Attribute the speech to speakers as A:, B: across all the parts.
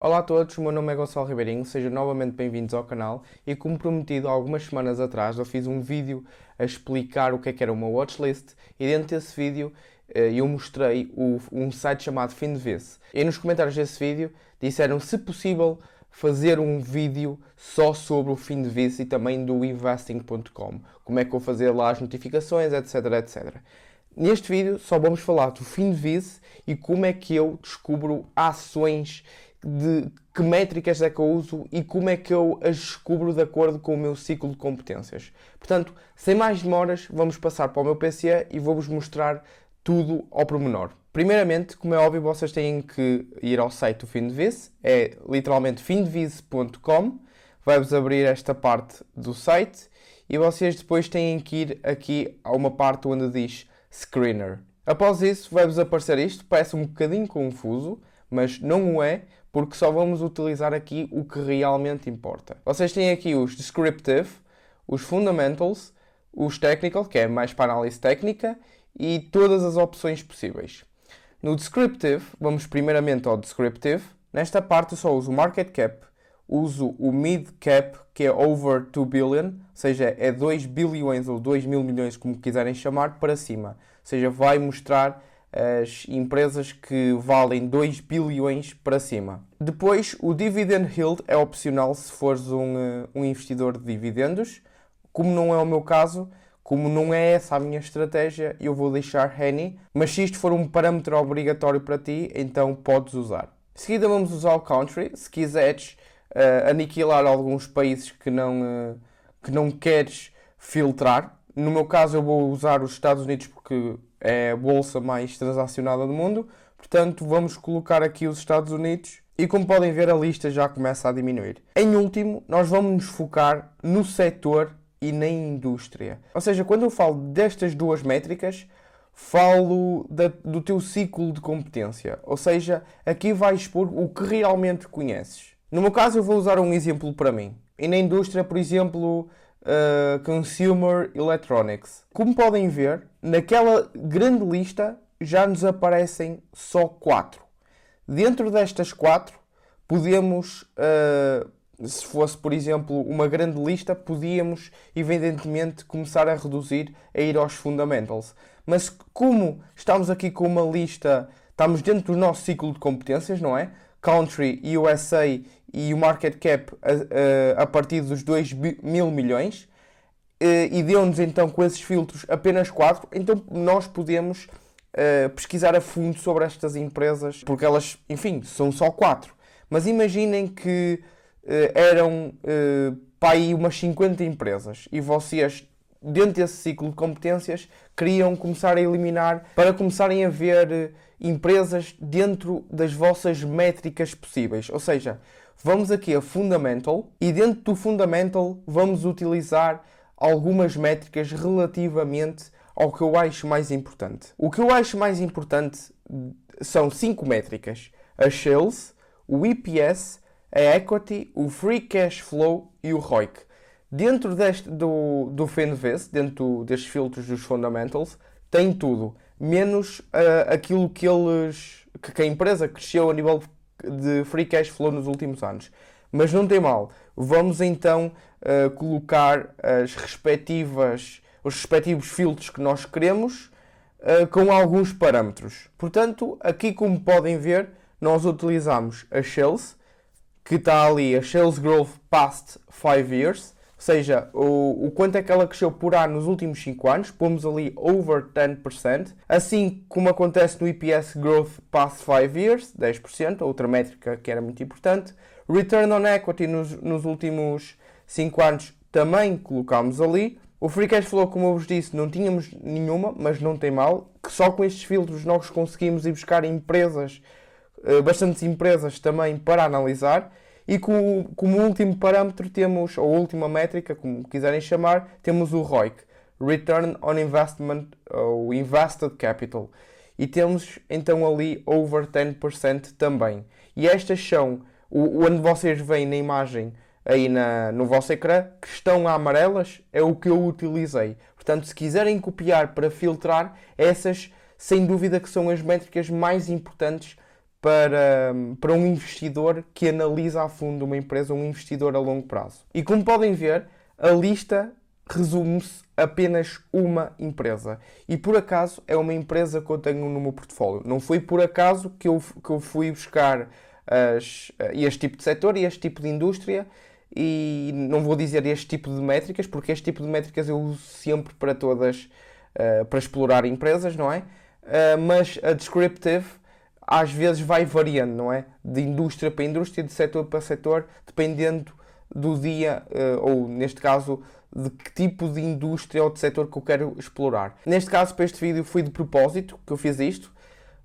A: Olá a todos, o meu nome é Gonçalo Ribeirinho, sejam novamente bem-vindos ao canal. E como prometido algumas semanas atrás eu fiz um vídeo a explicar o que é que era uma watchlist. E dentro desse vídeo eh, eu mostrei um site chamado Finviz e nos comentários desse vídeo disseram se possível fazer um vídeo só sobre o Finviz e também do investing.com, como é que eu fazer lá as notificações, etc, etc. Neste vídeo só vamos falar do Finviz e como é que eu descubro ações de que métricas é que eu uso e como é que eu as descubro de acordo com o meu ciclo de competências. Portanto, sem mais demoras, vamos passar para o meu PC e vou-vos mostrar tudo ao pormenor. Primeiramente, como é óbvio, vocês têm que ir ao site do Findeviz, é literalmente findeviz.com, vai-vos abrir esta parte do site e vocês depois têm que ir aqui a uma parte onde diz Screener. Após isso, vai-vos aparecer isto, parece um bocadinho confuso, mas não o é, porque só vamos utilizar aqui o que realmente importa. Vocês têm aqui os descriptive, os fundamentals, os technical, que é mais para análise técnica, e todas as opções possíveis. No descriptive, vamos primeiramente ao descriptive. Nesta parte eu só uso o market cap, uso o mid cap, que é over 2 billion, ou seja, é 2 bilhões ou 2 mil milhões, como quiserem chamar, para cima. Ou seja, vai mostrar as empresas que valem 2 bilhões para cima. Depois, o dividend yield é opcional se fores um, eh, um investidor de dividendos. Como não é o meu caso, como não é essa a minha estratégia, eu vou deixar any, mas se isto for um parâmetro obrigatório para ti, então podes usar. De seguida vamos usar o country, se quiseres uh, aniquilar alguns países que não, uh, que não queres filtrar. No meu caso eu vou usar os Estados Unidos porque é a bolsa mais transacionada do mundo. Portanto, vamos colocar aqui os Estados Unidos e como podem ver a lista já começa a diminuir. Em último, nós vamos nos focar no setor e na indústria. Ou seja, quando eu falo destas duas métricas, falo da, do teu ciclo de competência. Ou seja, aqui vais expor o que realmente conheces. No meu caso, eu vou usar um exemplo para mim. E na indústria, por exemplo, uh, Consumer Electronics. Como podem ver, naquela grande lista já nos aparecem só quatro. Dentro destas quatro, podemos, uh, se fosse, por exemplo, uma grande lista, podíamos, evidentemente, começar a reduzir, a ir aos fundamentals. Mas como estamos aqui com uma lista, estamos dentro do nosso ciclo de competências, não é? Country, USA e o market cap a, a, a partir dos 2 mil milhões eh, e deu-nos então com esses filtros apenas 4, então nós podemos uh, pesquisar a fundo sobre estas empresas, porque elas, enfim, são só 4. Mas imaginem que uh, eram uh, para aí umas 50 empresas e vocês, dentro desse ciclo de competências, queriam começar a eliminar para começarem a ver empresas dentro das vossas métricas possíveis. Ou seja, vamos aqui a Fundamental e dentro do Fundamental vamos utilizar algumas métricas relativamente ao que eu acho mais importante. O que eu acho mais importante são cinco métricas: a sales, o EPS, a equity, o free cash flow e o ROIC. Dentro deste, do, do FNVS, dentro destes filtros dos fundamentals, tem tudo, menos uh, aquilo que eles que a empresa cresceu a nível de free cash flow nos últimos anos. Mas não tem mal. Vamos então uh, colocar as respectivas, os respectivos filtros que nós queremos uh, com alguns parâmetros. Portanto, aqui como podem ver, nós utilizamos a Sales, que está ali, a Sales Growth Past 5 Years, ou seja, o, o quanto é que ela cresceu por ano nos últimos 5 anos, pomos ali over 10%, assim como acontece no EPS Growth Past 5 Years, 10%, outra métrica que era muito importante. Return on Equity nos, nos últimos 5 anos também colocámos ali. O Free Cash Flow, como eu vos disse, não tínhamos nenhuma, mas não tem mal, que só com estes filtros nós conseguimos ir buscar empresas, eh, bastantes empresas também para analisar. E como, como último parâmetro temos, ou última métrica, como quiserem chamar, temos o ROIC, Return on Investment, ou Invested Capital. E temos então ali over 10% também. E estas são, onde vocês veem na imagem aí na, no vosso ecrã, que estão amarelas, é o que eu utilizei. Portanto, se quiserem copiar para filtrar, essas sem dúvida que são as métricas mais importantes para, para um investidor que analisa a fundo uma empresa, um investidor a longo prazo. E como podem ver, a lista resume-se apenas uma empresa. E por acaso é uma empresa que eu tenho no meu portfólio. Não foi por acaso que eu, que eu fui buscar as, este tipo de setor e este tipo de indústria. E não vou dizer este tipo de métricas, porque este tipo de métricas eu uso sempre para todas, uh, para explorar empresas, não é? Uh, mas a descriptive às vezes vai variando, não é? De indústria para indústria, de setor para setor, dependendo do dia, uh, ou neste caso, de que tipo de indústria ou de setor que eu quero explorar. Neste caso, para este vídeo, foi de propósito que eu fiz isto,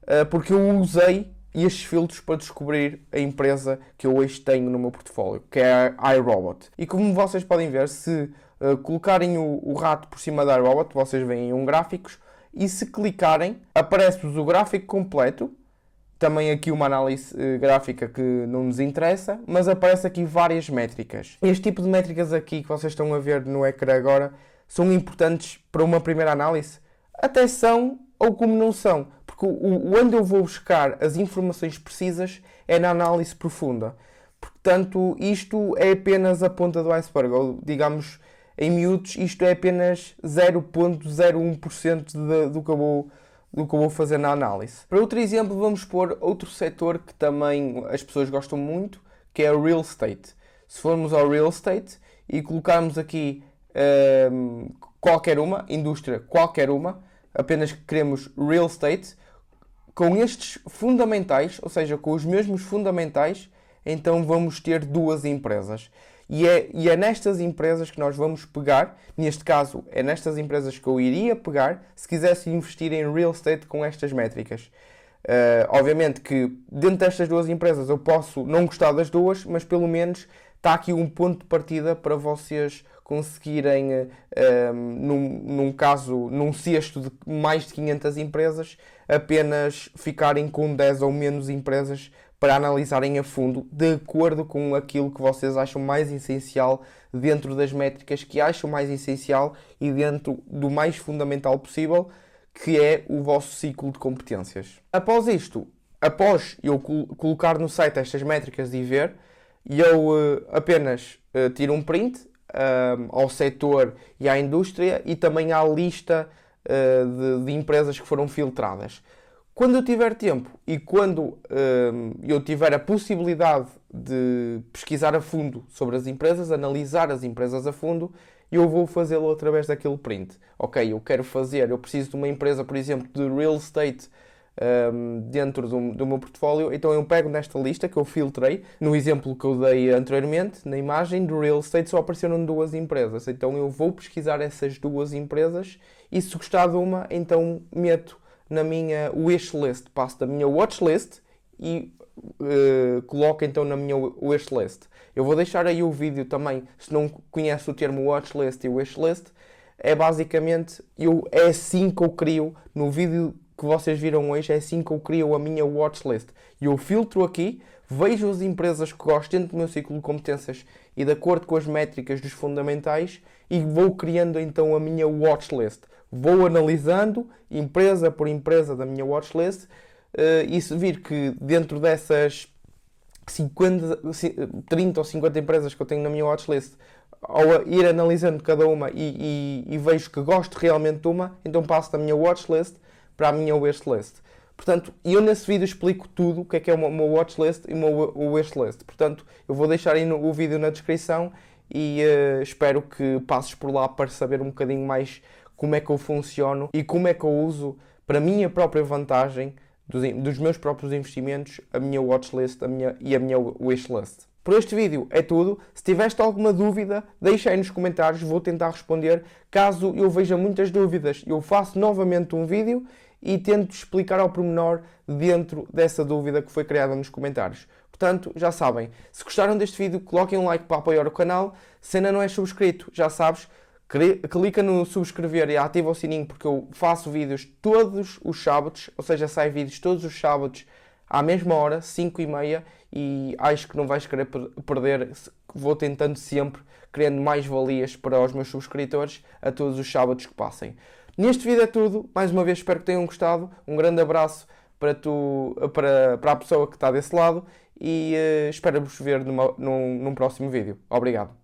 A: uh, porque eu usei estes filtros para descobrir a empresa que eu hoje tenho no meu portfólio, que é a iRobot. E como vocês podem ver, se uh, colocarem o, rato por cima da iRobot, vocês veem um gráficos, e se clicarem, aparece-vos o gráfico completo, também aqui uma análise uh, gráfica que não nos interessa, mas aparece aqui várias métricas. Este tipo de métricas aqui que vocês estão a ver no ecrã agora são importantes para uma primeira análise? Até são ou como não são, porque o, onde eu vou buscar as informações precisas é na análise profunda. Portanto, isto é apenas a ponta do iceberg, ou digamos em miúdos, isto é apenas 0.01% do que eu vou do que eu vou fazer na análise. Para outro exemplo, vamos pôr outro setor que também as pessoas gostam muito, que é o real estate. Se formos ao real estate e colocarmos aqui um, qualquer uma, indústria qualquer uma, apenas queremos real estate, com estes fundamentais, ou seja, com os mesmos fundamentais, então vamos ter duas empresas. E é, e é nestas empresas que nós vamos pegar, neste caso, é nestas empresas que eu iria pegar se quisesse investir em real estate com estas métricas. Uh, obviamente que dentro destas duas empresas eu posso não gostar das duas, mas pelo menos está aqui um ponto de partida para vocês conseguirem, uh, num, num caso, num cesto de mais de 500 empresas, apenas ficarem com 10 ou menos empresas para analisarem a fundo, de acordo com aquilo que vocês acham mais essencial dentro das métricas que acham mais essencial e dentro do mais fundamental possível, que é o vosso ciclo de competências. Após isto, após eu colocar no site estas métricas e ver, eu uh, apenas uh, tiro um print uh, ao setor e à indústria e também à lista de, de empresas que foram filtradas. Quando eu tiver tempo e quando hum, eu tiver a possibilidade de pesquisar a fundo sobre as empresas, analisar as empresas a fundo, eu vou fazê-lo através daquele print. Ok, eu quero fazer, eu preciso de uma empresa, por exemplo, de real estate um, dentro do, do, meu portfólio, então eu pego nesta lista que eu filtrei, no exemplo que eu dei anteriormente, na imagem do real estate só apareceram duas empresas, então eu vou pesquisar essas duas empresas e se gostar de uma, então meto na minha wishlist, passo da minha watchlist e uh, coloco então na minha wishlist. Eu vou deixar aí o vídeo também, se não conhece o termo watchlist e wishlist, é basicamente, eu, é assim que eu crio, no vídeo que vocês viram hoje, é assim que eu crio a minha watchlist. Eu filtro aqui, vejo as empresas que gosto dentro do meu ciclo de competências e de acordo com as métricas dos fundamentais e vou criando então a minha watchlist vou analisando empresa por empresa da minha watchlist uh, e se vir que dentro dessas 50, 30 ou 50 empresas que eu tenho na minha watchlist, ao ir analisando cada uma e, e, e, vejo que gosto realmente de uma, então passo da minha watchlist para a minha wishlist. Portanto, eu nesse vídeo explico tudo o que é que é uma, uma watchlist e uma wishlist. Portanto, eu vou deixar aí no, o vídeo na descrição e uh, espero que passes por lá para saber um bocadinho mais como é que eu funciono e como é que eu uso para a minha própria vantagem dos, dos meus próprios investimentos, a minha watchlist a minha, e a minha wishlist. Por este vídeo é tudo. Se tiveste alguma dúvida, deixa aí nos comentários, vou tentar responder. Caso eu veja muitas dúvidas, eu faço novamente um vídeo e tento explicar ao pormenor dentro dessa dúvida que foi criada nos comentários. Portanto, já sabem, se gostaram deste vídeo, coloquem um like para apoiar o canal. Se ainda não és subscrito, já sabes, clica no subscrever e ativa o sininho porque eu faço vídeos todos os sábados, ou seja, sai vídeos todos os sábados à mesma hora, 5 e meia, e acho que não vais querer perder, vou tentando sempre, criando mais valias para os meus subscritores a todos os sábados que passem. Neste vídeo é tudo, mais uma vez espero que tenham gostado, um grande abraço para, tu, para, para a pessoa que está desse lado e uh, espero-vos ver numa, num, num próximo vídeo. Obrigado.